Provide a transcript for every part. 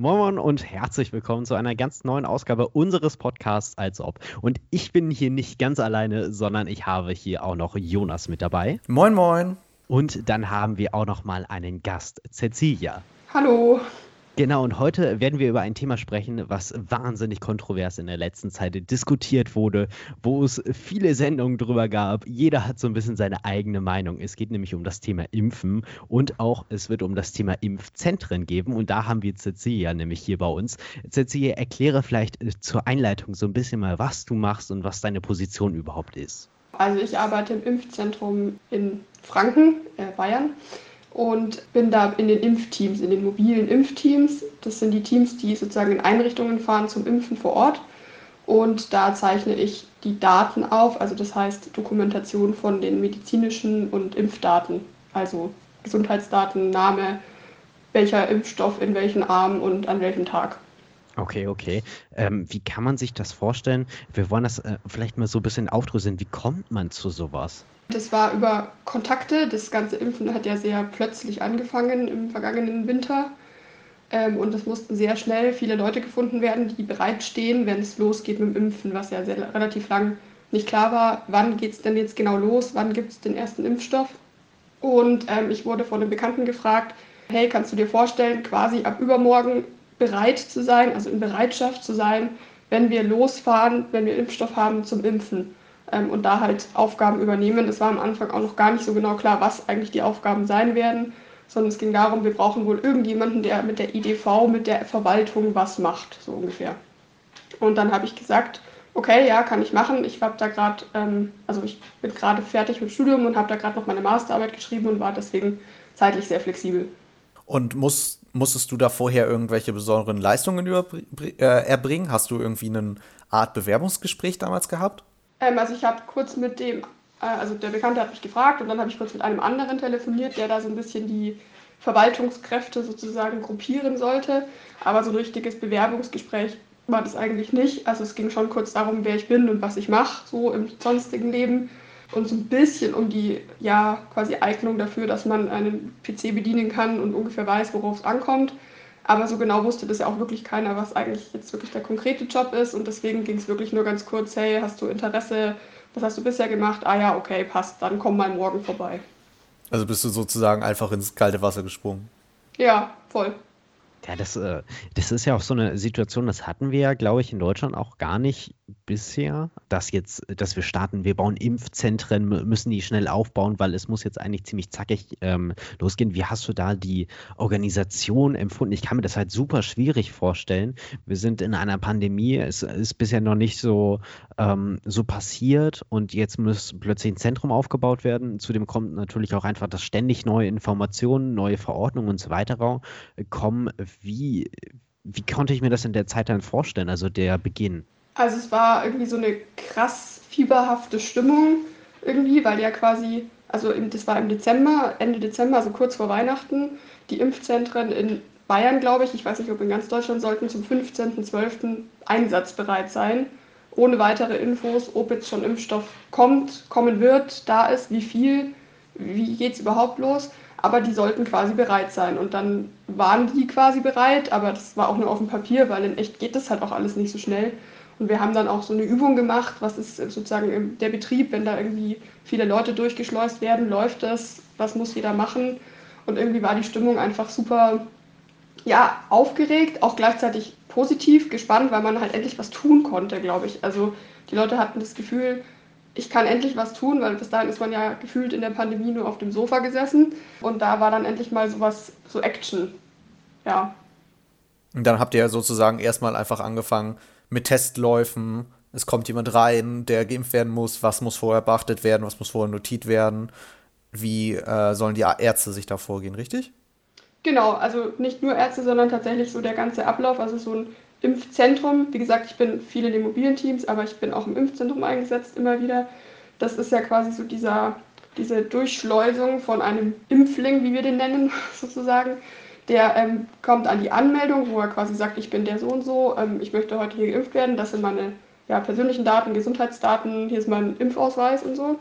Moin Moin und herzlich willkommen zu einer ganz neuen Ausgabe unseres Podcasts als ob. Und ich bin hier nicht ganz alleine, sondern ich habe hier auch noch Jonas mit dabei. Moin Moin. Und dann haben wir auch noch mal einen Gast, Cecilia. Hallo. Genau, und heute werden wir über ein Thema sprechen, was wahnsinnig kontrovers in der letzten Zeit diskutiert wurde, wo es viele Sendungen drüber gab. Jeder hat so ein bisschen seine eigene Meinung. Es geht nämlich um das Thema Impfen und auch es wird um das Thema Impfzentren geben. Und da haben wir Cecilia nämlich hier bei uns. Cecilia, erkläre vielleicht äh, zur Einleitung so ein bisschen mal, was du machst und was deine Position überhaupt ist. Also ich arbeite im Impfzentrum in Franken, äh Bayern und bin da in den Impfteams, in den mobilen Impfteams. Das sind die Teams, die sozusagen in Einrichtungen fahren zum Impfen vor Ort. Und da zeichne ich die Daten auf, also das heißt Dokumentation von den medizinischen und Impfdaten, also Gesundheitsdaten, Name, welcher Impfstoff in welchen Arm und an welchem Tag. Okay, okay. Ähm, wie kann man sich das vorstellen? Wir wollen das äh, vielleicht mal so ein bisschen aufdröseln. Wie kommt man zu sowas? Das war über Kontakte. Das ganze Impfen hat ja sehr plötzlich angefangen im vergangenen Winter. Ähm, und es mussten sehr schnell viele Leute gefunden werden, die bereitstehen, wenn es losgeht mit dem Impfen, was ja sehr, relativ lang nicht klar war, wann geht es denn jetzt genau los, wann gibt es den ersten Impfstoff. Und ähm, ich wurde von einem Bekannten gefragt, hey, kannst du dir vorstellen, quasi ab übermorgen bereit zu sein, also in Bereitschaft zu sein, wenn wir losfahren, wenn wir Impfstoff haben zum Impfen ähm, und da halt Aufgaben übernehmen. Das war am Anfang auch noch gar nicht so genau klar, was eigentlich die Aufgaben sein werden, sondern es ging darum, wir brauchen wohl irgendjemanden, der mit der IDV, mit der Verwaltung was macht, so ungefähr. Und dann habe ich gesagt, okay, ja, kann ich machen. Ich habe da gerade, ähm, also ich bin gerade fertig mit Studium und habe da gerade noch meine Masterarbeit geschrieben und war deswegen zeitlich sehr flexibel. Und muss, musstest du da vorher irgendwelche besonderen Leistungen äh, erbringen? Hast du irgendwie eine Art Bewerbungsgespräch damals gehabt? Ähm, also ich habe kurz mit dem, äh, also der Bekannte hat mich gefragt und dann habe ich kurz mit einem anderen telefoniert, der da so ein bisschen die Verwaltungskräfte sozusagen gruppieren sollte. Aber so ein richtiges Bewerbungsgespräch war das eigentlich nicht. Also es ging schon kurz darum, wer ich bin und was ich mache, so im sonstigen Leben. Und so ein bisschen um die, ja, quasi Eignung dafür, dass man einen PC bedienen kann und ungefähr weiß, worauf es ankommt. Aber so genau wusste das ja auch wirklich keiner, was eigentlich jetzt wirklich der konkrete Job ist. Und deswegen ging es wirklich nur ganz kurz, hey, hast du Interesse? Was hast du bisher gemacht? Ah ja, okay, passt, dann komm mal morgen vorbei. Also bist du sozusagen einfach ins kalte Wasser gesprungen? Ja, voll. Ja, das, äh, das ist ja auch so eine Situation, das hatten wir ja, glaube ich, in Deutschland auch gar nicht bisher, dass jetzt, dass wir starten, wir bauen Impfzentren, müssen die schnell aufbauen, weil es muss jetzt eigentlich ziemlich zackig ähm, losgehen. Wie hast du da die Organisation empfunden? Ich kann mir das halt super schwierig vorstellen. Wir sind in einer Pandemie, es ist bisher noch nicht so, ähm, so passiert und jetzt muss plötzlich ein Zentrum aufgebaut werden. Zudem kommt natürlich auch einfach, dass ständig neue Informationen, neue Verordnungen und so weiter kommen. Wie, wie konnte ich mir das in der Zeit dann vorstellen, also der Beginn? Also es war irgendwie so eine krass fieberhafte Stimmung irgendwie, weil ja quasi, also im, das war im Dezember, Ende Dezember, also kurz vor Weihnachten, die Impfzentren in Bayern, glaube ich, ich weiß nicht, ob in ganz Deutschland, sollten zum 15.12. einsatzbereit sein. Ohne weitere Infos, ob jetzt schon Impfstoff kommt, kommen wird, da ist, wie viel, wie geht es überhaupt los. Aber die sollten quasi bereit sein. Und dann waren die quasi bereit, aber das war auch nur auf dem Papier, weil in echt geht das halt auch alles nicht so schnell. Und wir haben dann auch so eine Übung gemacht, was ist sozusagen der Betrieb, wenn da irgendwie viele Leute durchgeschleust werden, läuft das, was muss jeder machen. Und irgendwie war die Stimmung einfach super, ja, aufgeregt, auch gleichzeitig positiv, gespannt, weil man halt endlich was tun konnte, glaube ich. Also die Leute hatten das Gefühl, ich kann endlich was tun, weil bis dahin ist man ja gefühlt in der Pandemie nur auf dem Sofa gesessen. Und da war dann endlich mal sowas, so Action. Ja. Und dann habt ihr sozusagen erstmal einfach angefangen, mit Testläufen. Es kommt jemand rein, der geimpft werden muss. Was muss vorher beachtet werden? Was muss vorher notiert werden? Wie äh, sollen die Ärzte sich da vorgehen, richtig? Genau, also nicht nur Ärzte, sondern tatsächlich so der ganze Ablauf. Also so ein Impfzentrum. Wie gesagt, ich bin viel in den mobilen Teams, aber ich bin auch im Impfzentrum eingesetzt immer wieder. Das ist ja quasi so dieser, diese Durchschleusung von einem Impfling, wie wir den nennen, sozusagen, der ähm, kommt an die Anmeldung, wo er quasi sagt, ich bin der so und so, ähm, ich möchte heute hier geimpft werden, das sind meine ja, persönlichen Daten, Gesundheitsdaten, hier ist mein Impfausweis und so.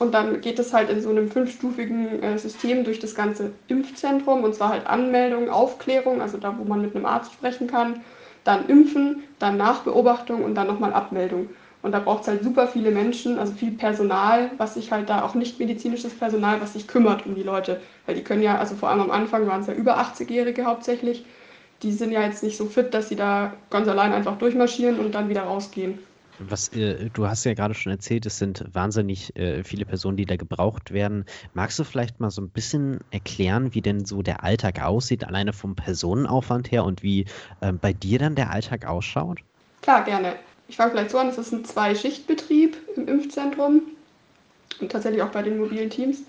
Und dann geht es halt in so einem fünfstufigen äh, System durch das ganze Impfzentrum und zwar halt Anmeldung, Aufklärung, also da, wo man mit einem Arzt sprechen kann, dann Impfen, dann Nachbeobachtung und dann nochmal Abmeldung. Und da braucht es halt super viele Menschen, also viel Personal, was sich halt da auch nicht medizinisches Personal, was sich kümmert um die Leute. Weil die können ja, also vor allem am Anfang waren es ja über 80-Jährige hauptsächlich, die sind ja jetzt nicht so fit, dass sie da ganz allein einfach durchmarschieren und dann wieder rausgehen. Was äh, du hast ja gerade schon erzählt, es sind wahnsinnig äh, viele Personen, die da gebraucht werden. Magst du vielleicht mal so ein bisschen erklären, wie denn so der Alltag aussieht, alleine vom Personenaufwand her und wie äh, bei dir dann der Alltag ausschaut? Klar, gerne. Ich fange vielleicht so an, es ist ein Zwei-Schicht-Betrieb im Impfzentrum und tatsächlich auch bei den mobilen Teams.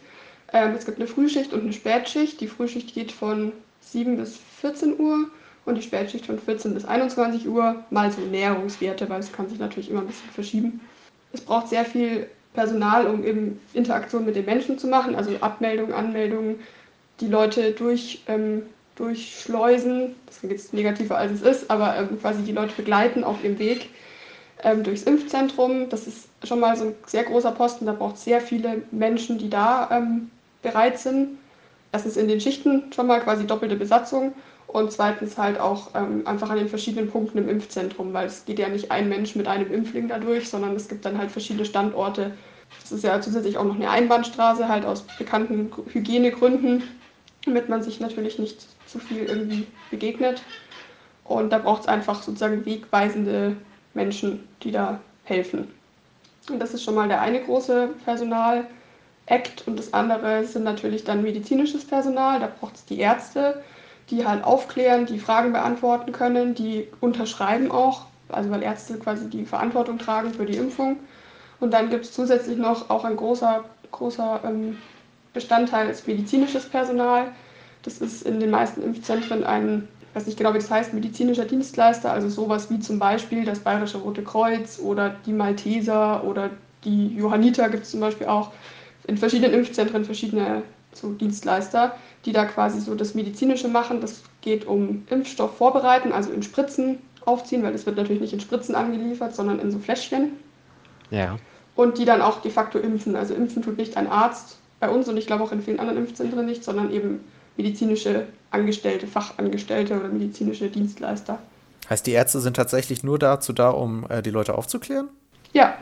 Ähm, es gibt eine Frühschicht und eine Spätschicht. Die Frühschicht geht von 7 bis 14 Uhr und die Spätschicht von 14 bis 21 Uhr, mal so Näherungswerte, weil es kann sich natürlich immer ein bisschen verschieben. Es braucht sehr viel Personal, um eben Interaktion mit den Menschen zu machen, also Abmeldungen, Anmeldungen, die Leute durch, ähm, durchschleusen, das ist jetzt negativer als es ist, aber ähm, quasi die Leute begleiten auf ihrem Weg ähm, durchs Impfzentrum. Das ist schon mal so ein sehr großer Posten, da braucht es sehr viele Menschen, die da ähm, bereit sind. Erstens in den Schichten schon mal quasi doppelte Besatzung und zweitens halt auch ähm, einfach an den verschiedenen Punkten im Impfzentrum, weil es geht ja nicht ein Mensch mit einem Impfling dadurch, sondern es gibt dann halt verschiedene Standorte. Es ist ja zusätzlich auch noch eine Einbahnstraße, halt aus bekannten Hygienegründen, damit man sich natürlich nicht zu viel irgendwie begegnet. Und da braucht es einfach sozusagen wegweisende Menschen, die da helfen. Und das ist schon mal der eine große Personal-Act. Und das andere sind natürlich dann medizinisches Personal. Da braucht es die Ärzte, die halt aufklären, die Fragen beantworten können, die unterschreiben auch, also weil Ärzte quasi die Verantwortung tragen für die Impfung. Und dann gibt es zusätzlich noch auch ein großer, großer ähm, Bestandteil ist medizinisches Personal. Das ist in den meisten Impfzentren ein, ich weiß nicht genau, wie das heißt, medizinischer Dienstleister, also sowas wie zum Beispiel das Bayerische Rote Kreuz oder die Malteser oder die Johanniter gibt es zum Beispiel auch. In verschiedenen Impfzentren verschiedene so Dienstleister, die da quasi so das Medizinische machen. Das geht um Impfstoff vorbereiten, also in Spritzen aufziehen, weil das wird natürlich nicht in Spritzen angeliefert, sondern in so Fläschchen. Ja. Und die dann auch de facto impfen. Also impfen tut nicht ein Arzt bei uns und ich glaube auch in vielen anderen Impfzentren nicht, sondern eben medizinische Angestellte, Fachangestellte oder medizinische Dienstleister. Heißt, die Ärzte sind tatsächlich nur dazu da, um äh, die Leute aufzuklären? Ja.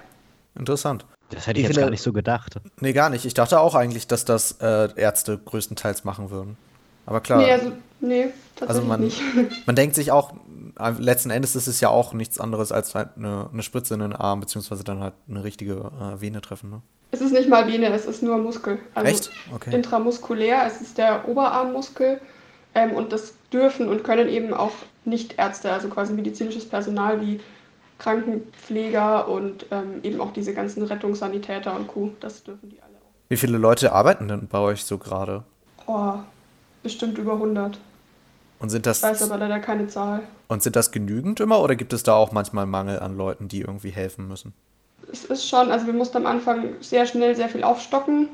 Interessant. Das hätte ich, ich jetzt finde, gar nicht so gedacht. Nee, gar nicht. Ich dachte auch eigentlich, dass das äh, Ärzte größtenteils machen würden. Aber klar. Nee, also, nee tatsächlich also man, nicht. man denkt sich auch, letzten Endes ist es ja auch nichts anderes als halt eine, eine Spritze in den Arm, beziehungsweise dann halt eine richtige äh, Vene treffen. Ne? Es ist nicht mal Vene, es ist nur Muskel. Also Echt? Okay. Intramuskulär, es ist der Oberarmmuskel. Ähm, und das dürfen und können eben auch Nicht-Ärzte, also quasi medizinisches Personal wie Krankenpfleger und ähm, eben auch diese ganzen Rettungssanitäter und Co. Das dürfen die alle auch. Wie viele Leute arbeiten denn bei euch so gerade? Oh, bestimmt über 100. Und sind das. Ich weiß aber leider keine Zahl. Und sind das genügend immer oder gibt es da auch manchmal Mangel an Leuten, die irgendwie helfen müssen? Es ist schon, also wir mussten am Anfang sehr schnell sehr viel aufstocken.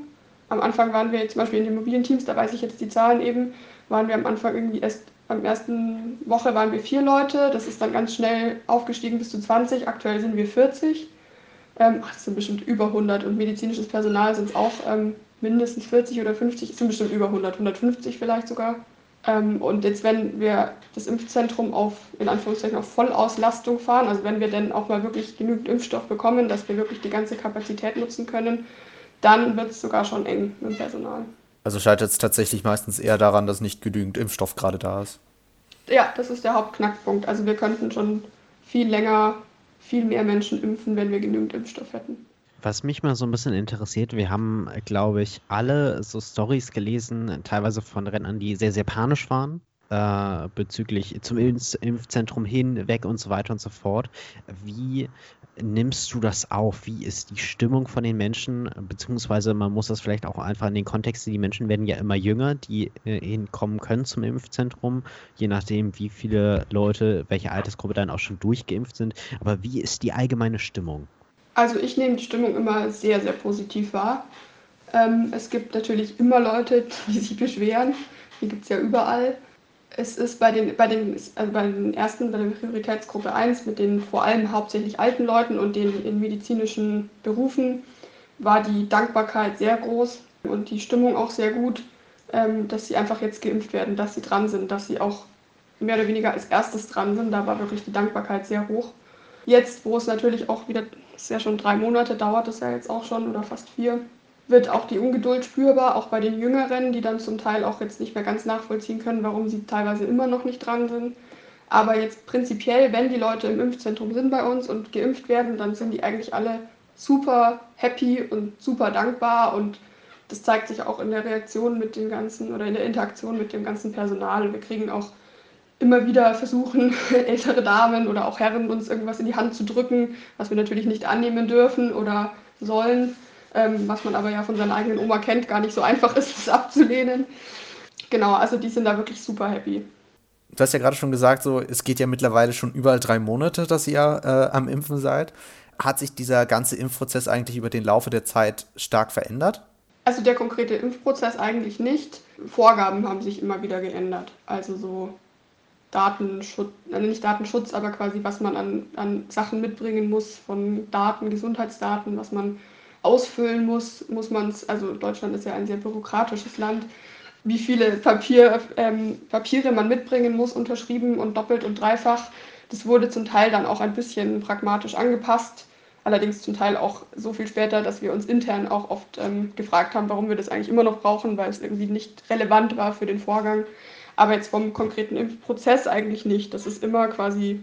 Am Anfang waren wir zum Beispiel in den mobilen Teams, da weiß ich jetzt die Zahlen eben, waren wir am Anfang irgendwie erst am ersten Woche waren wir vier Leute, das ist dann ganz schnell aufgestiegen bis zu 20, aktuell sind wir 40. Ähm, ach, das sind bestimmt über 100 und medizinisches Personal sind es auch ähm, mindestens 40 oder 50, es sind bestimmt über 100, 150 vielleicht sogar. Ähm, und jetzt, wenn wir das Impfzentrum auf, in Anführungszeichen, auf Vollauslastung fahren, also wenn wir dann auch mal wirklich genügend Impfstoff bekommen, dass wir wirklich die ganze Kapazität nutzen können, dann wird es sogar schon eng mit dem Personal. Also scheitert es tatsächlich meistens eher daran, dass nicht genügend Impfstoff gerade da ist. Ja, das ist der Hauptknackpunkt. Also wir könnten schon viel länger, viel mehr Menschen impfen, wenn wir genügend Impfstoff hätten. Was mich mal so ein bisschen interessiert, wir haben, glaube ich, alle so Stories gelesen, teilweise von Rennern, die sehr, sehr panisch waren, äh, bezüglich zum Impfzentrum hin, weg und so weiter und so fort. Wie nimmst du das auf? Wie ist die Stimmung von den Menschen? Beziehungsweise man muss das vielleicht auch einfach in den Kontext die Menschen werden ja immer jünger, die äh, hinkommen können zum Impfzentrum, je nachdem, wie viele Leute, welche Altersgruppe dann auch schon durchgeimpft sind. Aber wie ist die allgemeine Stimmung? Also ich nehme die Stimmung immer sehr, sehr positiv wahr. Ähm, es gibt natürlich immer Leute, die sich beschweren. Die gibt es ja überall es ist bei den, bei den, also bei den ersten, bei der Prioritätsgruppe 1 mit den vor allem hauptsächlich alten Leuten und den in medizinischen Berufen war die Dankbarkeit sehr groß und die Stimmung auch sehr gut, ähm, dass sie einfach jetzt geimpft werden, dass sie dran sind, dass sie auch mehr oder weniger als erstes dran sind. Da war wirklich die Dankbarkeit sehr hoch. Jetzt, wo es natürlich auch wieder, ist ja schon drei Monate, dauert es ja jetzt auch schon oder fast vier, wird auch die Ungeduld spürbar, auch bei den Jüngeren, die dann zum Teil auch jetzt nicht mehr ganz nachvollziehen können, warum sie teilweise immer noch nicht dran sind. Aber jetzt prinzipiell, wenn die Leute im Impfzentrum sind bei uns und geimpft werden, dann sind die eigentlich alle super happy und super dankbar und das zeigt sich auch in der Reaktion mit dem ganzen oder in der Interaktion mit dem ganzen Personal. Wir kriegen auch immer wieder versuchen, ältere Damen oder auch Herren uns irgendwas in die Hand zu drücken, was wir natürlich nicht annehmen dürfen oder sollen, ähm, was man aber ja von seiner eigenen Oma kennt, gar nicht so einfach ist, es abzulehnen. Genau, also die sind da wirklich super happy. Du hast ja gerade schon gesagt, so es geht ja mittlerweile schon überall drei Monate, dass ihr äh, am Impfen seid. Hat sich dieser ganze Impfprozess eigentlich über den Laufe der Zeit stark verändert? Also der konkrete Impfprozess eigentlich nicht. Vorgaben haben sich immer wieder geändert. Also so Datenschutz, also nicht Datenschutz, aber quasi was man an, an Sachen mitbringen muss von Daten, Gesundheitsdaten, was man ausfüllen muss, muss man es, also Deutschland ist ja ein sehr bürokratisches Land, wie viele Papier, ähm, Papiere man mitbringen muss, unterschrieben und doppelt und dreifach. Das wurde zum Teil dann auch ein bisschen pragmatisch angepasst, allerdings zum Teil auch so viel später, dass wir uns intern auch oft ähm, gefragt haben, warum wir das eigentlich immer noch brauchen, weil es irgendwie nicht relevant war für den Vorgang. Aber jetzt vom konkreten Impfprozess eigentlich nicht. Das ist immer quasi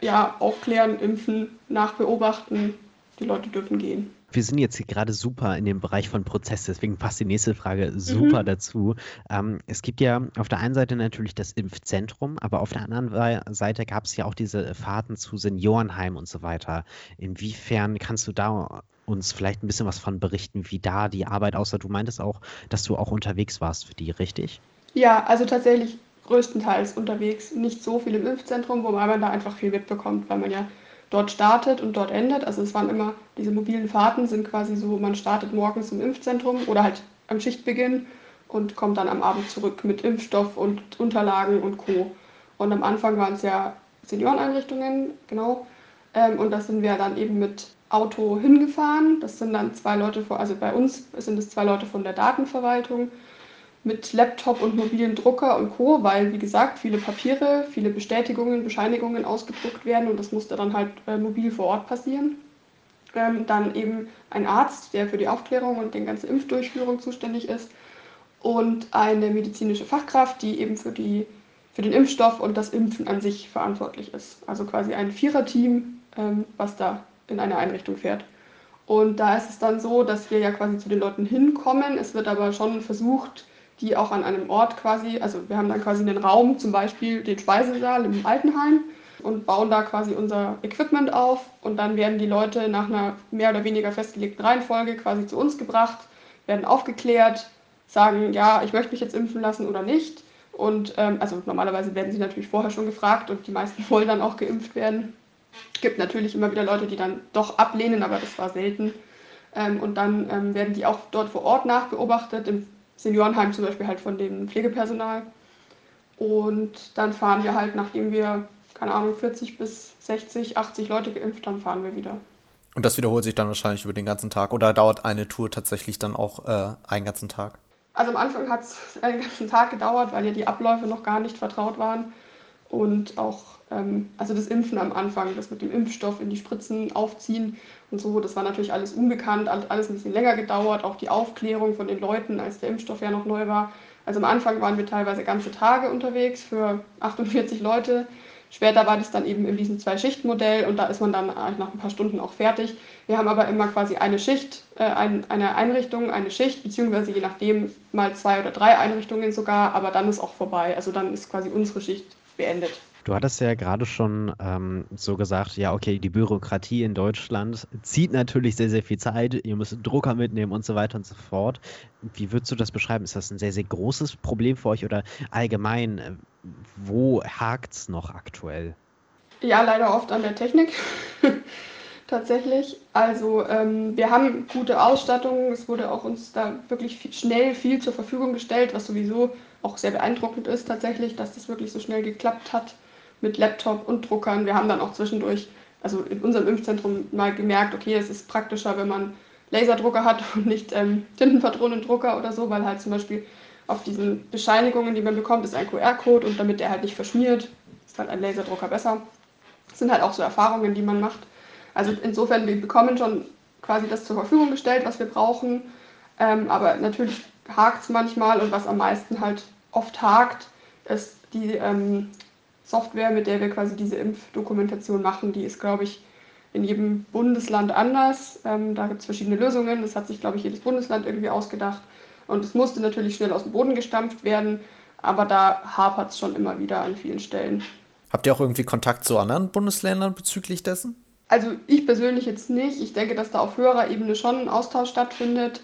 ja, aufklären, impfen, nachbeobachten. Die Leute dürfen gehen wir sind jetzt hier gerade super in dem Bereich von Prozess, deswegen passt die nächste Frage super mhm. dazu. Ähm, es gibt ja auf der einen Seite natürlich das Impfzentrum, aber auf der anderen Seite gab es ja auch diese Fahrten zu Seniorenheim und so weiter. Inwiefern kannst du da uns vielleicht ein bisschen was von berichten, wie da die Arbeit aussah? Du meintest auch, dass du auch unterwegs warst für die, richtig? Ja, also tatsächlich größtenteils unterwegs. Nicht so viel im Impfzentrum, wobei man da einfach viel mitbekommt, weil man ja dort startet und dort endet. Also es waren immer, diese mobilen Fahrten sind quasi so, man startet morgens im Impfzentrum oder halt am Schichtbeginn und kommt dann am Abend zurück mit Impfstoff und Unterlagen und Co. Und am Anfang waren es ja Senioreneinrichtungen, genau. Ähm, und da sind wir dann eben mit Auto hingefahren. Das sind dann zwei Leute, also bei uns sind es zwei Leute von der Datenverwaltung mit Laptop und mobilen Drucker und Co., weil, wie gesagt, viele Papiere, viele Bestätigungen, Bescheinigungen ausgedruckt werden und das musste dann halt äh, mobil vor Ort passieren. Ähm, dann eben ein Arzt, der für die Aufklärung und die ganze Impfdurchführung zuständig ist und eine medizinische Fachkraft, die eben für, die, für den Impfstoff und das Impfen an sich verantwortlich ist. Also quasi ein Viererteam, ähm, was da in eine Einrichtung fährt. Und da ist es dann so, dass wir ja quasi zu den Leuten hinkommen. Es wird aber schon versucht, die auch an einem Ort quasi, also wir haben dann quasi einen Raum, zum Beispiel den Speisesaal im Altenheim und bauen da quasi unser Equipment auf und dann werden die Leute nach einer mehr oder weniger festgelegten Reihenfolge quasi zu uns gebracht, werden aufgeklärt, sagen, ja, ich möchte mich jetzt impfen lassen oder nicht. Und ähm, also normalerweise werden sie natürlich vorher schon gefragt und die meisten wollen dann auch geimpft werden. Es gibt natürlich immer wieder Leute, die dann doch ablehnen, aber das war selten. Ähm, und dann ähm, werden die auch dort vor Ort nachbeobachtet. Im Seniorenheim zum Beispiel halt von dem Pflegepersonal. Und dann fahren wir halt, nachdem wir, keine Ahnung, 40 bis 60, 80 Leute geimpft haben, fahren wir wieder. Und das wiederholt sich dann wahrscheinlich über den ganzen Tag oder dauert eine Tour tatsächlich dann auch äh, einen ganzen Tag? Also am Anfang hat es einen ganzen Tag gedauert, weil ja die Abläufe noch gar nicht vertraut waren. Und auch, ähm, also das Impfen am Anfang, das mit dem Impfstoff in die Spritzen aufziehen und so, das war natürlich alles unbekannt, alles ein bisschen länger gedauert, auch die Aufklärung von den Leuten, als der Impfstoff ja noch neu war. Also am Anfang waren wir teilweise ganze Tage unterwegs für 48 Leute. Später war das dann eben in diesem Zwei-Schicht-Modell und da ist man dann nach ein paar Stunden auch fertig. Wir haben aber immer quasi eine Schicht, äh, ein, eine Einrichtung, eine Schicht, beziehungsweise je nachdem mal zwei oder drei Einrichtungen sogar, aber dann ist auch vorbei. Also dann ist quasi unsere Schicht beendet. Du hattest ja gerade schon ähm, so gesagt, ja, okay, die Bürokratie in Deutschland zieht natürlich sehr, sehr viel Zeit. Ihr müsst Drucker mitnehmen und so weiter und so fort. Wie würdest du das beschreiben? Ist das ein sehr, sehr großes Problem für euch oder allgemein, äh, wo hakt es noch aktuell? Ja, leider oft an der Technik. Tatsächlich. Also ähm, wir haben gute Ausstattung. Es wurde auch uns da wirklich viel, schnell viel zur Verfügung gestellt, was sowieso auch sehr beeindruckend ist tatsächlich, dass das wirklich so schnell geklappt hat mit Laptop und Druckern. Wir haben dann auch zwischendurch, also in unserem Impfzentrum mal gemerkt, okay, es ist praktischer, wenn man Laserdrucker hat und nicht ähm, Tintenpatronendrucker oder so, weil halt zum Beispiel auf diesen Bescheinigungen, die man bekommt, ist ein QR-Code und damit der halt nicht verschmiert, ist halt ein Laserdrucker besser. Das sind halt auch so Erfahrungen, die man macht. Also insofern, wir bekommen schon quasi das zur Verfügung gestellt, was wir brauchen. Ähm, aber natürlich hakt es manchmal und was am meisten halt oft hakt, ist die ähm, Software, mit der wir quasi diese Impfdokumentation machen. Die ist, glaube ich, in jedem Bundesland anders. Ähm, da gibt es verschiedene Lösungen. Das hat sich, glaube ich, jedes Bundesland irgendwie ausgedacht. Und es musste natürlich schnell aus dem Boden gestampft werden, aber da hapert es schon immer wieder an vielen Stellen. Habt ihr auch irgendwie Kontakt zu anderen Bundesländern bezüglich dessen? Also ich persönlich jetzt nicht. Ich denke, dass da auf höherer Ebene schon ein Austausch stattfindet.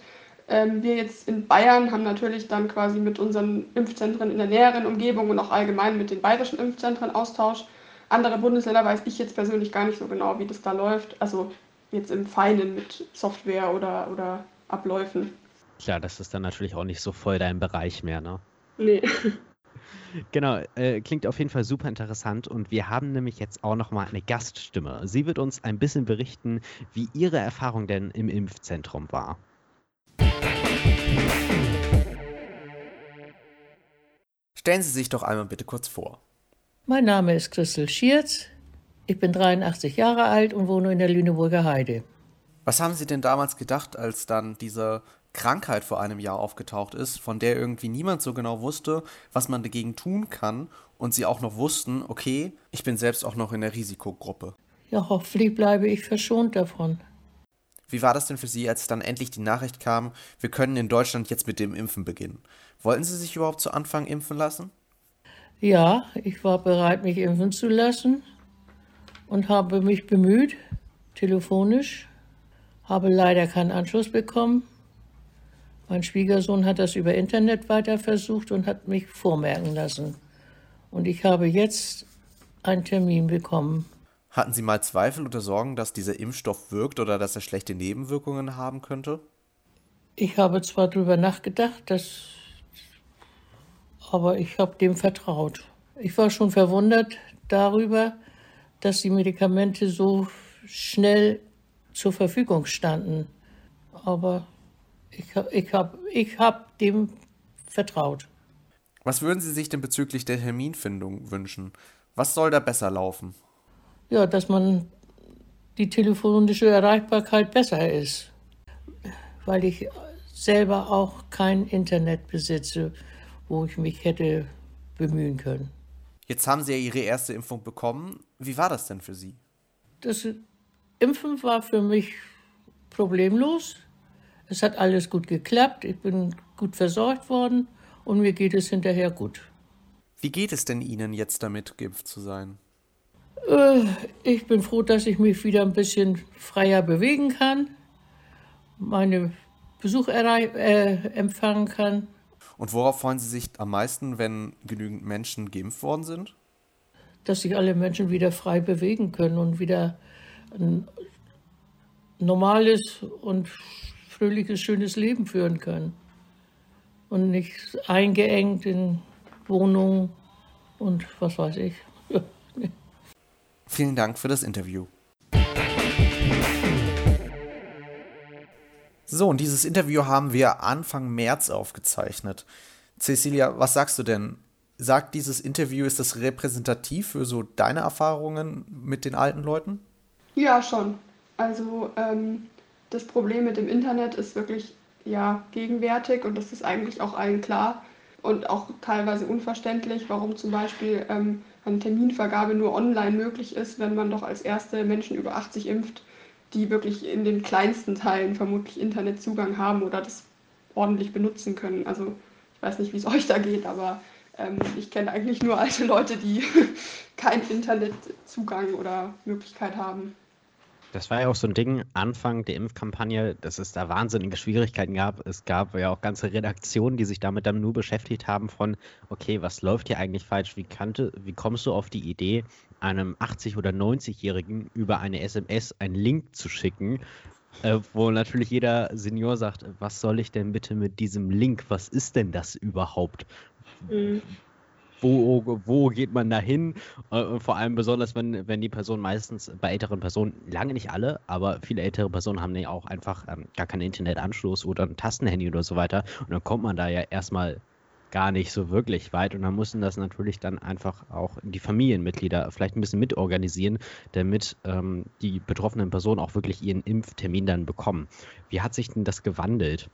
Ähm, wir jetzt in Bayern haben natürlich dann quasi mit unseren Impfzentren in der näheren Umgebung und auch allgemein mit den bayerischen Impfzentren Austausch. Andere Bundesländer weiß ich jetzt persönlich gar nicht so genau, wie das da läuft. Also jetzt im Feinen mit Software oder, oder Abläufen. Klar, das ist dann natürlich auch nicht so voll dein Bereich mehr, ne? Nee. Genau, äh, klingt auf jeden Fall super interessant und wir haben nämlich jetzt auch nochmal eine Gaststimme. Sie wird uns ein bisschen berichten, wie ihre Erfahrung denn im Impfzentrum war. Stellen Sie sich doch einmal bitte kurz vor. Mein Name ist Christel Schierz. Ich bin 83 Jahre alt und wohne in der Lüneburger Heide. Was haben Sie denn damals gedacht, als dann diese Krankheit vor einem Jahr aufgetaucht ist, von der irgendwie niemand so genau wusste, was man dagegen tun kann und sie auch noch wussten, okay, ich bin selbst auch noch in der Risikogruppe. Ja, hoffentlich bleibe ich verschont davon. Wie war das denn für Sie, als dann endlich die Nachricht kam, wir können in Deutschland jetzt mit dem Impfen beginnen? Wollten Sie sich überhaupt zu Anfang impfen lassen? Ja, ich war bereit, mich impfen zu lassen und habe mich bemüht, telefonisch, habe leider keinen Anschluss bekommen mein Schwiegersohn hat das über Internet weiter versucht und hat mich vormerken lassen. Und ich habe jetzt einen Termin bekommen. Hatten Sie mal Zweifel oder Sorgen, dass dieser Impfstoff wirkt oder dass er schlechte Nebenwirkungen haben könnte? Ich habe zwar darüber nachgedacht, dass, aber ich habe dem vertraut. Ich war schon verwundert darüber, dass die Medikamente so schnell zur Verfügung standen. Aber ich, ich habe ich hab dem vertraut. Was würden Sie sich denn bezüglich der Terminfindung wünschen? Was soll da besser laufen? Ja, dass man die telefonische Erreichbarkeit besser ist, weil ich selber auch kein Internet besitze, wo ich mich hätte bemühen können. Jetzt haben Sie ja Ihre erste Impfung bekommen. Wie war das denn für Sie? Das Impfen war für mich problemlos. Es hat alles gut geklappt, ich bin gut versorgt worden und mir geht es hinterher gut. Wie geht es denn Ihnen jetzt damit, geimpft zu sein? Äh, ich bin froh, dass ich mich wieder ein bisschen freier bewegen kann, meine Besuch äh, empfangen kann. Und worauf freuen Sie sich am meisten, wenn genügend Menschen geimpft worden sind? Dass sich alle Menschen wieder frei bewegen können und wieder ein normales und fröhliches, schönes Leben führen können. Und nicht eingeengt in Wohnungen und was weiß ich. Vielen Dank für das Interview. So, und dieses Interview haben wir Anfang März aufgezeichnet. Cecilia, was sagst du denn? Sagt dieses Interview, ist das repräsentativ für so deine Erfahrungen mit den alten Leuten? Ja, schon. Also ähm, das Problem mit dem Internet ist wirklich ja, gegenwärtig und das ist eigentlich auch allen klar und auch teilweise unverständlich, warum zum Beispiel ähm, eine Terminvergabe nur online möglich ist, wenn man doch als erste Menschen über 80 impft, die wirklich in den kleinsten Teilen vermutlich Internetzugang haben oder das ordentlich benutzen können. Also ich weiß nicht, wie es euch da geht, aber ähm, ich kenne eigentlich nur alte Leute, die keinen Internetzugang oder Möglichkeit haben. Das war ja auch so ein Ding, Anfang der Impfkampagne, dass es da wahnsinnige Schwierigkeiten gab. Es gab ja auch ganze Redaktionen, die sich damit dann nur beschäftigt haben von, okay, was läuft hier eigentlich falsch? Wie, kannte, wie kommst du auf die Idee, einem 80- oder 90-Jährigen über eine SMS einen Link zu schicken, äh, wo natürlich jeder Senior sagt, was soll ich denn bitte mit diesem Link? Was ist denn das überhaupt? Mhm. Wo, wo geht man da hin? Äh, vor allem besonders, wenn, wenn die Personen meistens bei älteren Personen, lange nicht alle, aber viele ältere Personen haben ja auch einfach ähm, gar keinen Internetanschluss oder ein Tastenhandy oder so weiter. Und dann kommt man da ja erstmal gar nicht so wirklich weit. Und dann müssen das natürlich dann einfach auch die Familienmitglieder vielleicht ein bisschen mitorganisieren, damit ähm, die betroffenen Personen auch wirklich ihren Impftermin dann bekommen. Wie hat sich denn das gewandelt?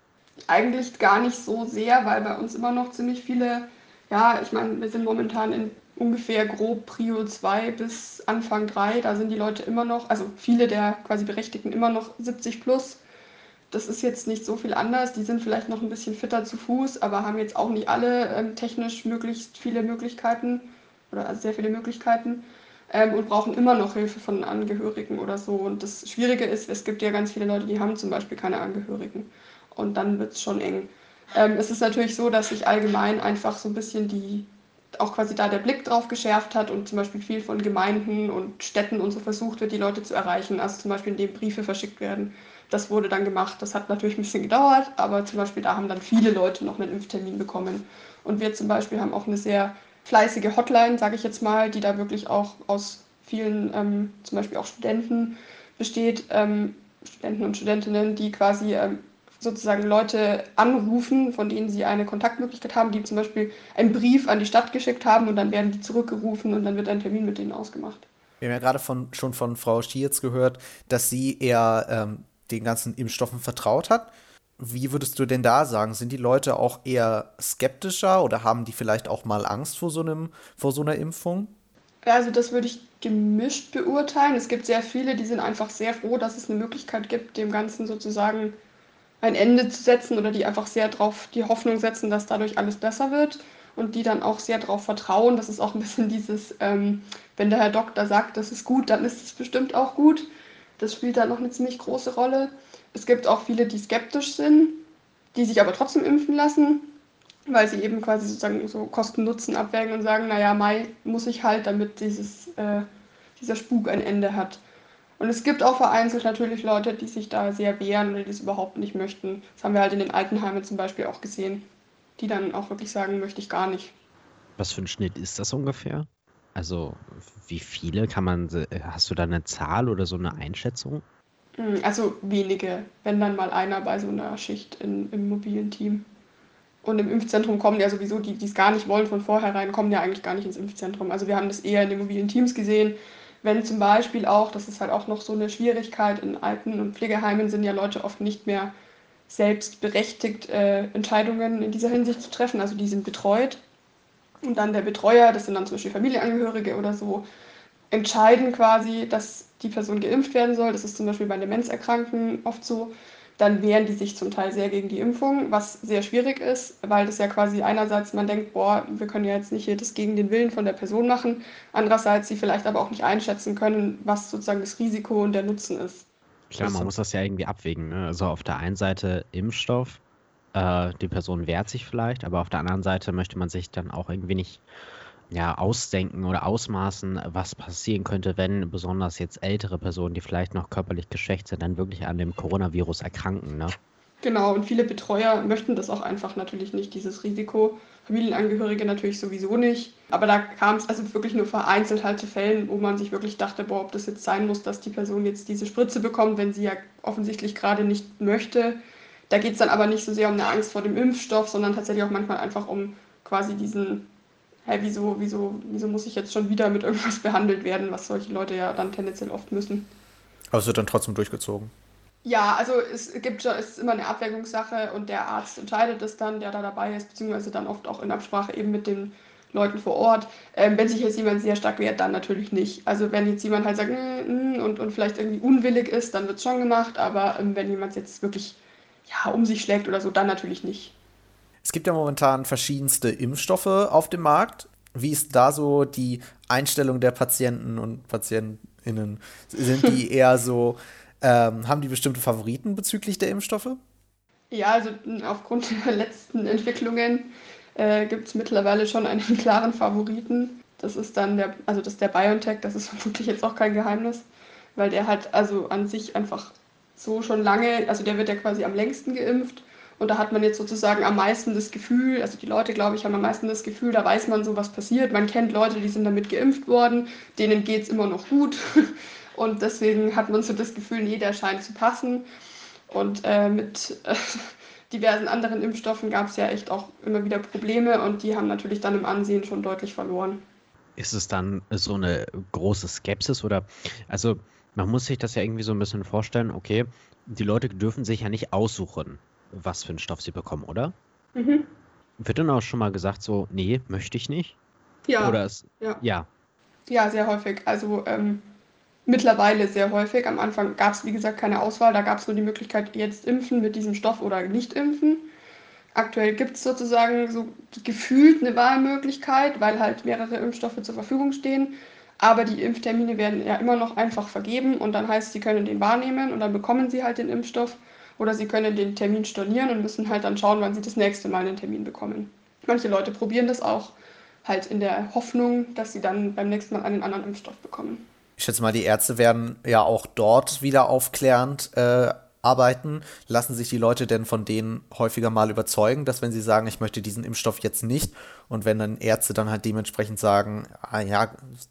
Eigentlich gar nicht so sehr, weil bei uns immer noch ziemlich viele ja, ich meine, wir sind momentan in ungefähr grob Prio 2 bis Anfang 3. Da sind die Leute immer noch, also viele der quasi Berechtigten immer noch 70 plus. Das ist jetzt nicht so viel anders. Die sind vielleicht noch ein bisschen fitter zu Fuß, aber haben jetzt auch nicht alle ähm, technisch möglichst viele Möglichkeiten oder also sehr viele Möglichkeiten ähm, und brauchen immer noch Hilfe von Angehörigen oder so. Und das Schwierige ist, es gibt ja ganz viele Leute, die haben zum Beispiel keine Angehörigen. Und dann wird es schon eng. Ähm, es ist natürlich so, dass sich allgemein einfach so ein bisschen die, auch quasi da der Blick drauf geschärft hat und zum Beispiel viel von Gemeinden und Städten und so versucht wird, die Leute zu erreichen. Also zum Beispiel, indem Briefe verschickt werden. Das wurde dann gemacht. Das hat natürlich ein bisschen gedauert, aber zum Beispiel da haben dann viele Leute noch einen Impftermin bekommen. Und wir zum Beispiel haben auch eine sehr fleißige Hotline, sage ich jetzt mal, die da wirklich auch aus vielen, ähm, zum Beispiel auch Studenten besteht, ähm, Studenten und Studentinnen, die quasi ähm, sozusagen Leute anrufen, von denen sie eine Kontaktmöglichkeit haben, die zum Beispiel einen Brief an die Stadt geschickt haben und dann werden die zurückgerufen und dann wird ein Termin mit denen ausgemacht. Wir haben ja gerade von, schon von Frau Schietz gehört, dass sie eher ähm, den ganzen Impfstoffen vertraut hat. Wie würdest du denn da sagen? Sind die Leute auch eher skeptischer oder haben die vielleicht auch mal Angst vor so, einem, vor so einer Impfung? Also das würde ich gemischt beurteilen. Es gibt sehr viele, die sind einfach sehr froh, dass es eine Möglichkeit gibt, dem Ganzen sozusagen ein Ende zu setzen oder die einfach sehr darauf die Hoffnung setzen, dass dadurch alles besser wird und die dann auch sehr darauf vertrauen. Das ist auch ein bisschen dieses, ähm, wenn der Herr Doktor sagt, das ist gut, dann ist es bestimmt auch gut. Das spielt da noch eine ziemlich große Rolle. Es gibt auch viele, die skeptisch sind, die sich aber trotzdem impfen lassen, weil sie eben quasi sozusagen so Kosten-Nutzen abwägen und sagen, naja, Mai muss ich halt, damit dieses, äh, dieser Spuk ein Ende hat. Und es gibt auch vereinzelt natürlich Leute, die sich da sehr wehren oder die es überhaupt nicht möchten. Das haben wir halt in den Altenheimen zum Beispiel auch gesehen, die dann auch wirklich sagen, möchte ich gar nicht. Was für ein Schnitt ist das ungefähr? Also wie viele kann man, hast du da eine Zahl oder so eine Einschätzung? Hm, also wenige, wenn dann mal einer bei so einer Schicht in, im mobilen Team. Und im Impfzentrum kommen ja sowieso, die, die es gar nicht wollen von vornherein, kommen ja eigentlich gar nicht ins Impfzentrum. Also wir haben das eher in den mobilen Teams gesehen, wenn zum Beispiel auch, das ist halt auch noch so eine Schwierigkeit, in Alten- und Pflegeheimen sind ja Leute oft nicht mehr selbst berechtigt, äh, Entscheidungen in dieser Hinsicht zu treffen. Also die sind betreut. Und dann der Betreuer, das sind dann zum Beispiel Familienangehörige oder so, entscheiden quasi, dass die Person geimpft werden soll. Das ist zum Beispiel bei Demenzerkrankten oft so dann wehren die sich zum Teil sehr gegen die Impfung, was sehr schwierig ist, weil das ja quasi einerseits man denkt, boah, wir können ja jetzt nicht hier das gegen den Willen von der Person machen, andererseits sie vielleicht aber auch nicht einschätzen können, was sozusagen das Risiko und der Nutzen ist. Klar, man muss das ja irgendwie abwägen. Ne? Also auf der einen Seite Impfstoff, äh, die Person wehrt sich vielleicht, aber auf der anderen Seite möchte man sich dann auch irgendwie nicht ja, ausdenken oder ausmaßen, was passieren könnte, wenn besonders jetzt ältere Personen, die vielleicht noch körperlich geschwächt sind, dann wirklich an dem Coronavirus erkranken. Ne? Genau, und viele Betreuer möchten das auch einfach natürlich nicht, dieses Risiko. Familienangehörige natürlich sowieso nicht. Aber da kam es also wirklich nur vereinzelt halt zu Fällen, wo man sich wirklich dachte, boah, ob das jetzt sein muss, dass die Person jetzt diese Spritze bekommt, wenn sie ja offensichtlich gerade nicht möchte. Da geht es dann aber nicht so sehr um eine Angst vor dem Impfstoff, sondern tatsächlich auch manchmal einfach um quasi diesen hey, wieso, wieso, wieso muss ich jetzt schon wieder mit irgendwas behandelt werden, was solche Leute ja dann tendenziell oft müssen. Aber es wird dann trotzdem durchgezogen. Ja, also es gibt schon, es ist immer eine Abwägungssache und der Arzt entscheidet es dann, der da dabei ist, beziehungsweise dann oft auch in Absprache eben mit den Leuten vor Ort. Ähm, wenn sich jetzt jemand sehr stark wehrt, dann natürlich nicht. Also wenn jetzt jemand halt sagt mm, mm, und, und vielleicht irgendwie unwillig ist, dann wird es schon gemacht, aber ähm, wenn jemand jetzt wirklich ja, um sich schlägt oder so, dann natürlich nicht. Es gibt ja momentan verschiedenste Impfstoffe auf dem Markt. Wie ist da so die Einstellung der Patienten und PatientInnen? Sind die eher so, ähm, haben die bestimmte Favoriten bezüglich der Impfstoffe? Ja, also aufgrund der letzten Entwicklungen äh, gibt es mittlerweile schon einen klaren Favoriten. Das ist dann der, also das ist der BioNTech, das ist vermutlich jetzt auch kein Geheimnis, weil der hat also an sich einfach so schon lange, also der wird ja quasi am längsten geimpft Und da hat man jetzt sozusagen am meisten das Gefühl, also die Leute, glaube ich, haben am meisten das Gefühl, da weiß man so, was passiert. Man kennt Leute, die sind damit geimpft worden, denen geht es immer noch gut. Und deswegen hat man so das Gefühl, nee, der scheint zu passen. Und äh, mit äh, diversen anderen Impfstoffen gab es ja echt auch immer wieder Probleme und die haben natürlich dann im Ansehen schon deutlich verloren. Ist es dann so eine große Skepsis oder, also man muss sich das ja irgendwie so ein bisschen vorstellen, okay, die Leute dürfen sich ja nicht aussuchen, was für einen Stoff sie bekommen, oder? Mhm. Wird dann auch schon mal gesagt, so, nee, möchte ich nicht? Ja. Oder es, ja. ja. Ja, sehr häufig. Also ähm, mittlerweile sehr häufig. Am Anfang gab es, wie gesagt, keine Auswahl. Da gab es nur die Möglichkeit, jetzt impfen mit diesem Stoff oder nicht impfen. Aktuell gibt es sozusagen so gefühlt eine Wahlmöglichkeit, weil halt mehrere Impfstoffe zur Verfügung stehen. Aber die Impftermine werden ja immer noch einfach vergeben und dann heißt, sie können den wahrnehmen und dann bekommen sie halt den Impfstoff oder sie können den Termin stornieren und müssen halt dann schauen, wann sie das nächste Mal einen Termin bekommen. Manche Leute probieren das auch halt in der Hoffnung, dass sie dann beim nächsten Mal einen anderen Impfstoff bekommen ich schätze mal, die Ärzte werden ja auch dort wieder aufklärend äh, arbeiten. Lassen sich die Leute denn von denen häufiger mal überzeugen, dass wenn sie sagen, ich möchte diesen Impfstoff jetzt nicht und wenn dann Ärzte dann halt dementsprechend sagen, ah ja,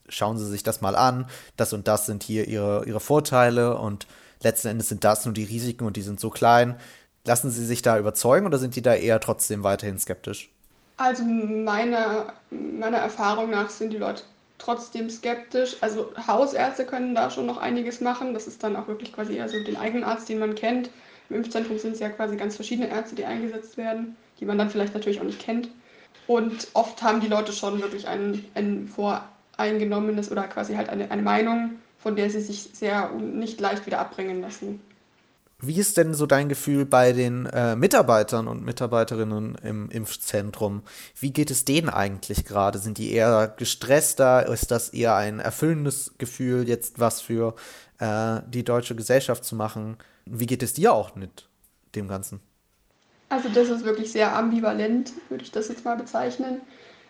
schauen Sie sich das mal an, das und das sind hier ihre, ihre Vorteile und letzten Endes sind das nur die Risiken und die sind so klein. Lassen Sie sich da überzeugen oder sind die da eher trotzdem weiterhin skeptisch? Also meiner, meiner Erfahrung nach sind die Leute trotzdem skeptisch. Also Hausärzte können da schon noch einiges machen. Das ist dann auch wirklich quasi eher so den Eigenarzt, den man kennt. Im Impfzentrum sind es ja quasi ganz verschiedene Ärzte, die eingesetzt werden, die man dann vielleicht natürlich auch nicht kennt. Und oft haben die Leute schon wirklich ein, ein voreingenommenes oder quasi halt eine, eine Meinung, von der sie sich sehr nicht leicht wieder abbringen lassen. Wie ist denn so dein Gefühl bei den äh, Mitarbeitern und Mitarbeiterinnen im Impfzentrum? Wie geht es denen eigentlich gerade? Sind die eher gestresster? Ist das eher ein erfüllendes Gefühl, jetzt was für äh, die deutsche Gesellschaft zu machen? Wie geht es dir auch mit dem Ganzen? Also das ist wirklich sehr ambivalent, würde ich das jetzt mal bezeichnen,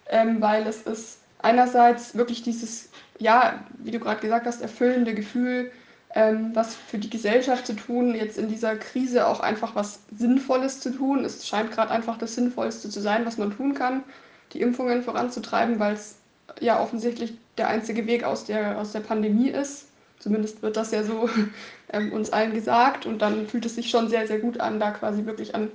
ähm, weil es ist einerseits wirklich dieses, ja, wie du gerade gesagt hast, erfüllende Gefühl, ähm, was für die Gesellschaft zu tun, jetzt in dieser Krise auch einfach was Sinnvolles zu tun. Es scheint gerade einfach das Sinnvollste zu sein, was man tun kann, die Impfungen voranzutreiben, weil es ja offensichtlich der einzige Weg aus der, aus der Pandemie ist. Zumindest wird das ja so ähm, uns allen gesagt. Und dann fühlt es sich schon sehr, sehr gut an, da quasi wirklich an,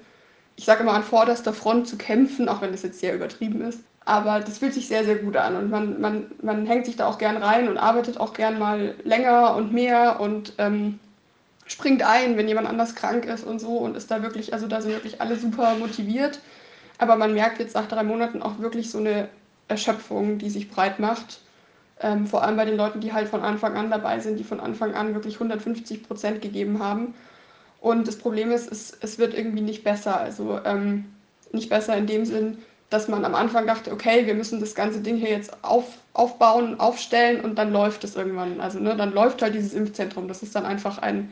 ich sage immer, an vorderster Front zu kämpfen, auch wenn das jetzt sehr übertrieben ist. Aber das fühlt sich sehr, sehr gut an und man, man, man hängt sich da auch gern rein und arbeitet auch gern mal länger und mehr und ähm, springt ein, wenn jemand anders krank ist und so und ist da wirklich, also da sind wirklich alle super motiviert. Aber man merkt jetzt nach drei Monaten auch wirklich so eine Erschöpfung, die sich breit macht. Ähm, vor allem bei den Leuten, die halt von Anfang an dabei sind, die von Anfang an wirklich 150 Prozent gegeben haben. Und das Problem ist, es, es wird irgendwie nicht besser. Also ähm, nicht besser in dem Sinn, dass man am Anfang dachte, okay, wir müssen das ganze Ding hier jetzt auf, aufbauen, aufstellen und dann läuft es irgendwann. Also ne, dann läuft halt dieses Impfzentrum. Das ist dann einfach ein,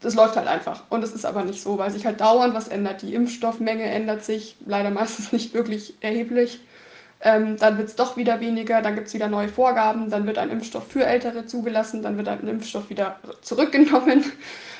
das läuft halt einfach. Und es ist aber nicht so, weil sich halt dauernd was ändert. Die Impfstoffmenge ändert sich leider meistens nicht wirklich erheblich. Ähm, dann wird es doch wieder weniger, dann gibt es wieder neue Vorgaben, dann wird ein Impfstoff für Ältere zugelassen, dann wird ein Impfstoff wieder zurückgenommen.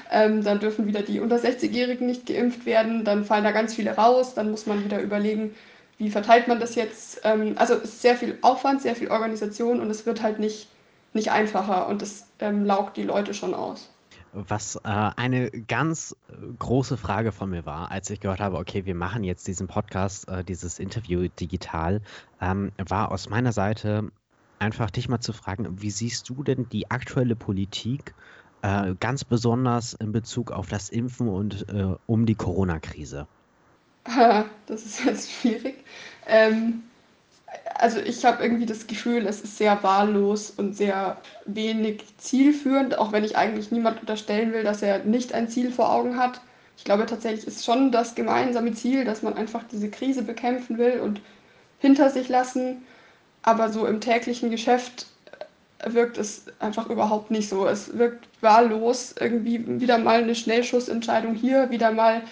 Ähm, dann dürfen wieder die unter 60-Jährigen nicht geimpft werden, dann fallen da ganz viele raus, dann muss man wieder überlegen, wie verteilt man das jetzt? Ähm, also es ist sehr viel Aufwand, sehr viel Organisation und es wird halt nicht, nicht einfacher und es ähm, laugt die Leute schon aus. Was äh, eine ganz große Frage von mir war, als ich gehört habe, okay, wir machen jetzt diesen Podcast, äh, dieses Interview digital, ähm, war aus meiner Seite einfach dich mal zu fragen, wie siehst du denn die aktuelle Politik äh, ganz besonders in Bezug auf das Impfen und äh, um die Corona-Krise? das ist jetzt schwierig. Ähm, also ich habe irgendwie das Gefühl, es ist sehr wahllos und sehr wenig zielführend, auch wenn ich eigentlich niemand unterstellen will, dass er nicht ein Ziel vor Augen hat. Ich glaube tatsächlich ist schon das gemeinsame Ziel, dass man einfach diese Krise bekämpfen will und hinter sich lassen. Aber so im täglichen Geschäft wirkt es einfach überhaupt nicht so. Es wirkt wahllos, irgendwie wieder mal eine Schnellschussentscheidung hier, wieder mal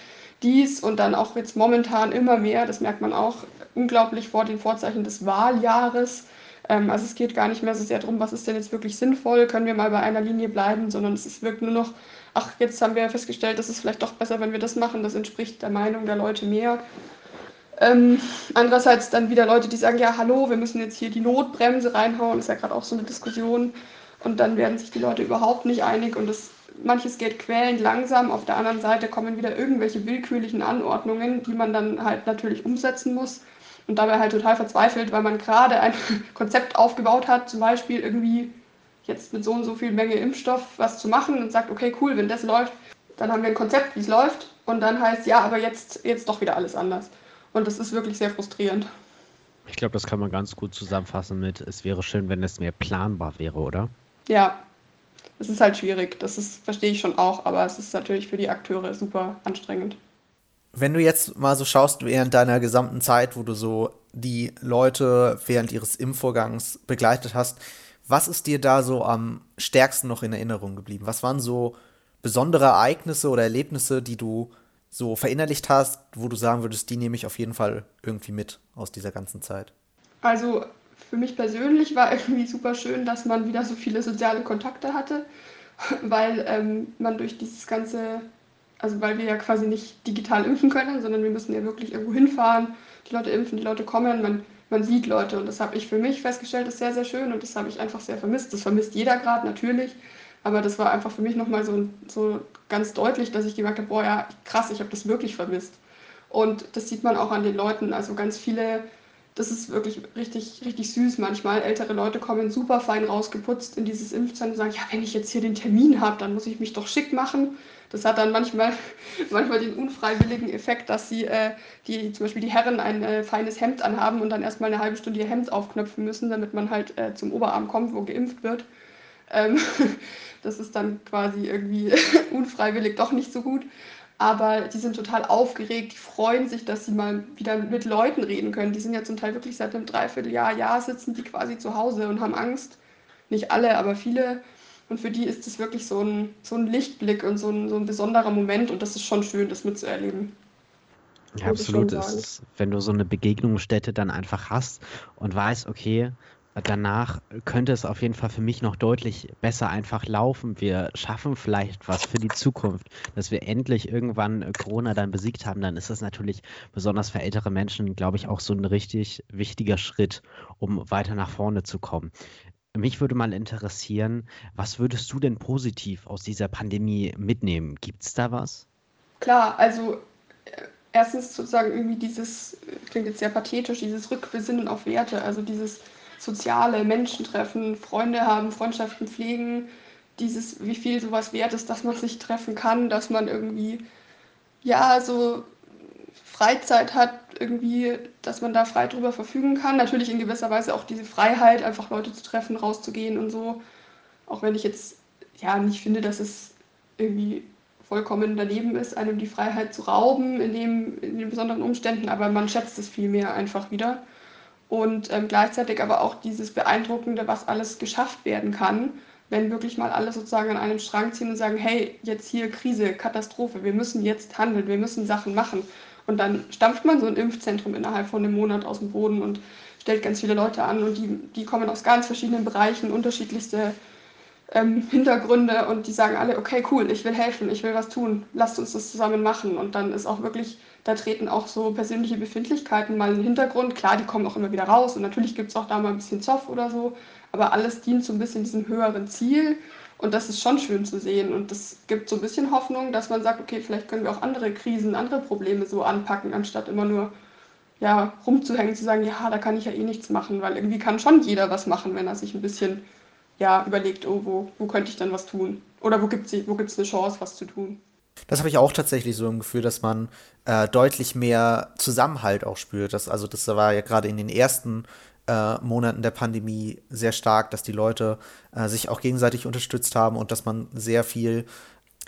dies und dann auch jetzt momentan immer mehr, das merkt man auch unglaublich vor den Vorzeichen des Wahljahres, Ähm, also es geht gar nicht mehr so sehr darum, was ist denn jetzt wirklich sinnvoll, können wir mal bei einer Linie bleiben, sondern es wirklich nur noch, ach, jetzt haben wir festgestellt, das ist vielleicht doch besser, wenn wir das machen, das entspricht der Meinung der Leute mehr. Ähm, andererseits dann wieder Leute, die sagen, ja, hallo, wir müssen jetzt hier die Notbremse reinhauen, das ist ja gerade auch so eine Diskussion. Und dann werden sich die Leute überhaupt nicht einig und das, manches geht quälend langsam. Auf der anderen Seite kommen wieder irgendwelche willkürlichen Anordnungen, die man dann halt natürlich umsetzen muss und dabei halt total verzweifelt, weil man gerade ein Konzept aufgebaut hat, zum Beispiel irgendwie jetzt mit so und so viel Menge Impfstoff was zu machen und sagt, okay, cool, wenn das läuft, dann haben wir ein Konzept, wie es läuft und dann heißt, ja, aber jetzt, jetzt doch wieder alles anders. Und das ist wirklich sehr frustrierend. Ich glaube, das kann man ganz gut zusammenfassen mit, es wäre schön, wenn es mehr planbar wäre, oder? Ja, es ist halt schwierig. Das ist, verstehe ich schon auch, aber es ist natürlich für die Akteure super anstrengend. Wenn du jetzt mal so schaust, während deiner gesamten Zeit, wo du so die Leute während ihres Impfvorgangs begleitet hast, was ist dir da so am stärksten noch in Erinnerung geblieben? Was waren so besondere Ereignisse oder Erlebnisse, die du so verinnerlicht hast, wo du sagen würdest, die nehme ich auf jeden Fall irgendwie mit aus dieser ganzen Zeit? Also für mich persönlich war irgendwie super schön, dass man wieder so viele soziale Kontakte hatte, weil ähm, man durch dieses ganze, also weil wir ja quasi nicht digital impfen können, sondern wir müssen ja wirklich irgendwo hinfahren, die Leute impfen, die Leute kommen, man, man sieht Leute und das habe ich für mich festgestellt, ist sehr, sehr schön und das habe ich einfach sehr vermisst. Das vermisst jeder gerade natürlich, aber das war einfach für mich nochmal so, so ganz deutlich, dass ich gemerkt habe, boah, ja, krass, ich habe das wirklich vermisst. Und das sieht man auch an den Leuten. Also ganz viele, das ist wirklich richtig, richtig süß manchmal. Ältere Leute kommen super fein rausgeputzt in dieses Impfzentrum und sagen, ja, wenn ich jetzt hier den Termin habe, dann muss ich mich doch schick machen. Das hat dann manchmal, manchmal den unfreiwilligen Effekt, dass sie, äh, die, zum Beispiel die Herren ein äh, feines Hemd anhaben und dann erstmal eine halbe Stunde ihr Hemd aufknöpfen müssen, damit man halt äh, zum Oberarm kommt, wo geimpft wird. Ähm, das ist dann quasi irgendwie unfreiwillig doch nicht so gut. Aber die sind total aufgeregt, die freuen sich, dass sie mal wieder mit Leuten reden können. Die sind ja zum Teil wirklich seit einem Dreivierteljahr, Jahr sitzen die quasi zu Hause und haben Angst. Nicht alle, aber viele. Und für die ist es wirklich so ein, so ein Lichtblick und so ein, so ein besonderer Moment. Und das ist schon schön, das mitzuerleben. Ja, absolut. Ist, wenn du so eine Begegnungsstätte dann einfach hast und weißt, okay, danach könnte es auf jeden Fall für mich noch deutlich besser einfach laufen. Wir schaffen vielleicht was für die Zukunft, dass wir endlich irgendwann Corona dann besiegt haben. Dann ist das natürlich besonders für ältere Menschen, glaube ich, auch so ein richtig wichtiger Schritt, um weiter nach vorne zu kommen. Mich würde mal interessieren, was würdest du denn positiv aus dieser Pandemie mitnehmen? Gibt es da was? Klar, also äh, erstens sozusagen irgendwie dieses, klingt jetzt sehr pathetisch, dieses Rückbesinnen auf Werte, also dieses soziale Menschen treffen, Freunde haben, Freundschaften pflegen, dieses, wie viel sowas wert ist, dass man sich treffen kann, dass man irgendwie, ja, so Freizeit hat, irgendwie, dass man da frei drüber verfügen kann. Natürlich in gewisser Weise auch diese Freiheit, einfach Leute zu treffen, rauszugehen und so. Auch wenn ich jetzt, ja, nicht finde, dass es irgendwie vollkommen daneben ist, einem die Freiheit zu rauben in, dem, in den besonderen Umständen, aber man schätzt es viel mehr einfach wieder und ähm, gleichzeitig aber auch dieses Beeindruckende, was alles geschafft werden kann, wenn wirklich mal alle sozusagen an einem Strang ziehen und sagen, hey, jetzt hier Krise, Katastrophe, wir müssen jetzt handeln, wir müssen Sachen machen. Und dann stampft man so ein Impfzentrum innerhalb von einem Monat aus dem Boden und stellt ganz viele Leute an und die, die kommen aus ganz verschiedenen Bereichen, unterschiedlichste ähm, Hintergründe und die sagen alle, okay, cool, ich will helfen, ich will was tun, lasst uns das zusammen machen. Und dann ist auch wirklich, da treten auch so persönliche Befindlichkeiten mal in den Hintergrund. Klar, die kommen auch immer wieder raus und natürlich gibt es auch da mal ein bisschen Zoff oder so, aber alles dient so ein bisschen diesem höheren Ziel. Und das ist schon schön zu sehen. Und das gibt so ein bisschen Hoffnung, dass man sagt, okay, vielleicht können wir auch andere Krisen, andere Probleme so anpacken, anstatt immer nur ja, rumzuhängen, zu sagen, ja, da kann ich ja eh nichts machen, weil irgendwie kann schon jeder was machen, wenn er sich ein bisschen ja, überlegt, oh, wo, wo könnte ich dann was tun? Oder wo gibt es wo gibt's eine Chance, was zu tun? Das habe ich auch tatsächlich so im Gefühl, dass man äh, deutlich mehr Zusammenhalt auch spürt. Das, also das war ja gerade in den ersten äh, Monaten der Pandemie sehr stark, dass die Leute äh, sich auch gegenseitig unterstützt haben und dass man sehr viel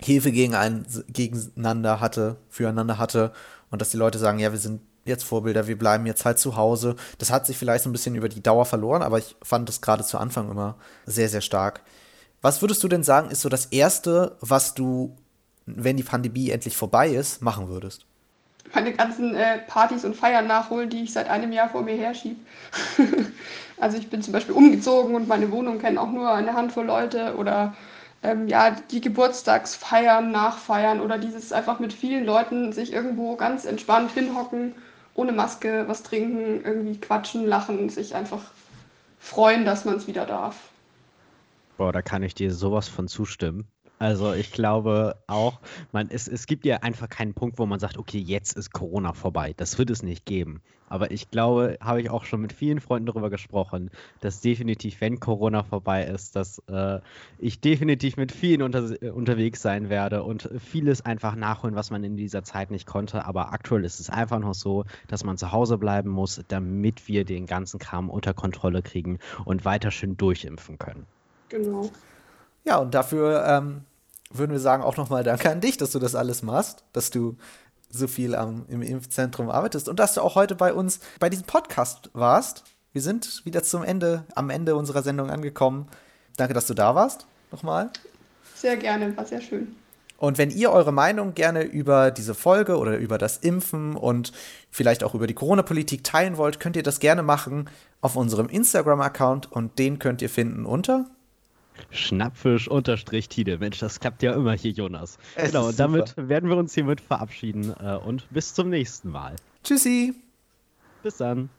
Hilfe gegen ein, gegeneinander hatte, füreinander hatte und dass die Leute sagen, ja, wir sind jetzt Vorbilder, wir bleiben jetzt halt zu Hause. Das hat sich vielleicht so ein bisschen über die Dauer verloren, aber ich fand das gerade zu Anfang immer sehr, sehr stark. Was würdest du denn sagen, ist so das Erste, was du, wenn die Pandemie endlich vorbei ist, machen würdest? meine ganzen äh, Partys und Feiern nachholen, die ich seit einem Jahr vor mir herschiebe. also ich bin zum Beispiel umgezogen und meine Wohnung kennen auch nur eine Handvoll Leute oder ähm, ja, die Geburtstagsfeiern, Nachfeiern oder dieses einfach mit vielen Leuten sich irgendwo ganz entspannt hinhocken, ohne Maske, was trinken, irgendwie quatschen, lachen, sich einfach freuen, dass man es wieder darf. Boah, da kann ich dir sowas von zustimmen. Also ich glaube auch, man, es, es gibt ja einfach keinen Punkt, wo man sagt, okay, jetzt ist Corona vorbei. Das wird es nicht geben. Aber ich glaube, habe ich auch schon mit vielen Freunden darüber gesprochen, dass definitiv, wenn Corona vorbei ist, dass äh, ich definitiv mit vielen unter, unterwegs sein werde und vieles einfach nachholen, was man in dieser Zeit nicht konnte. Aber aktuell ist es einfach noch so, dass man zu Hause bleiben muss, damit wir den ganzen Kram unter Kontrolle kriegen und weiter schön durchimpfen können. Genau. Ja, und dafür ähm, würden wir sagen auch nochmal Danke an dich, dass du das alles machst, dass du so viel am, im Impfzentrum arbeitest und dass du auch heute bei uns bei diesem Podcast warst. Wir sind wieder zum Ende, am Ende unserer Sendung angekommen. Danke, dass du da warst. Nochmal. Sehr gerne, war sehr schön. Und wenn ihr eure Meinung gerne über diese Folge oder über das Impfen und vielleicht auch über die Corona-Politik teilen wollt, könnt ihr das gerne machen auf unserem Instagram-Account und den könnt ihr finden unter Schnappfisch unterstrich Tide. Mensch, das klappt ja immer hier, Jonas. Es genau, und damit werden wir uns hiermit verabschieden äh, und bis zum nächsten Mal. Tschüssi. Bis dann.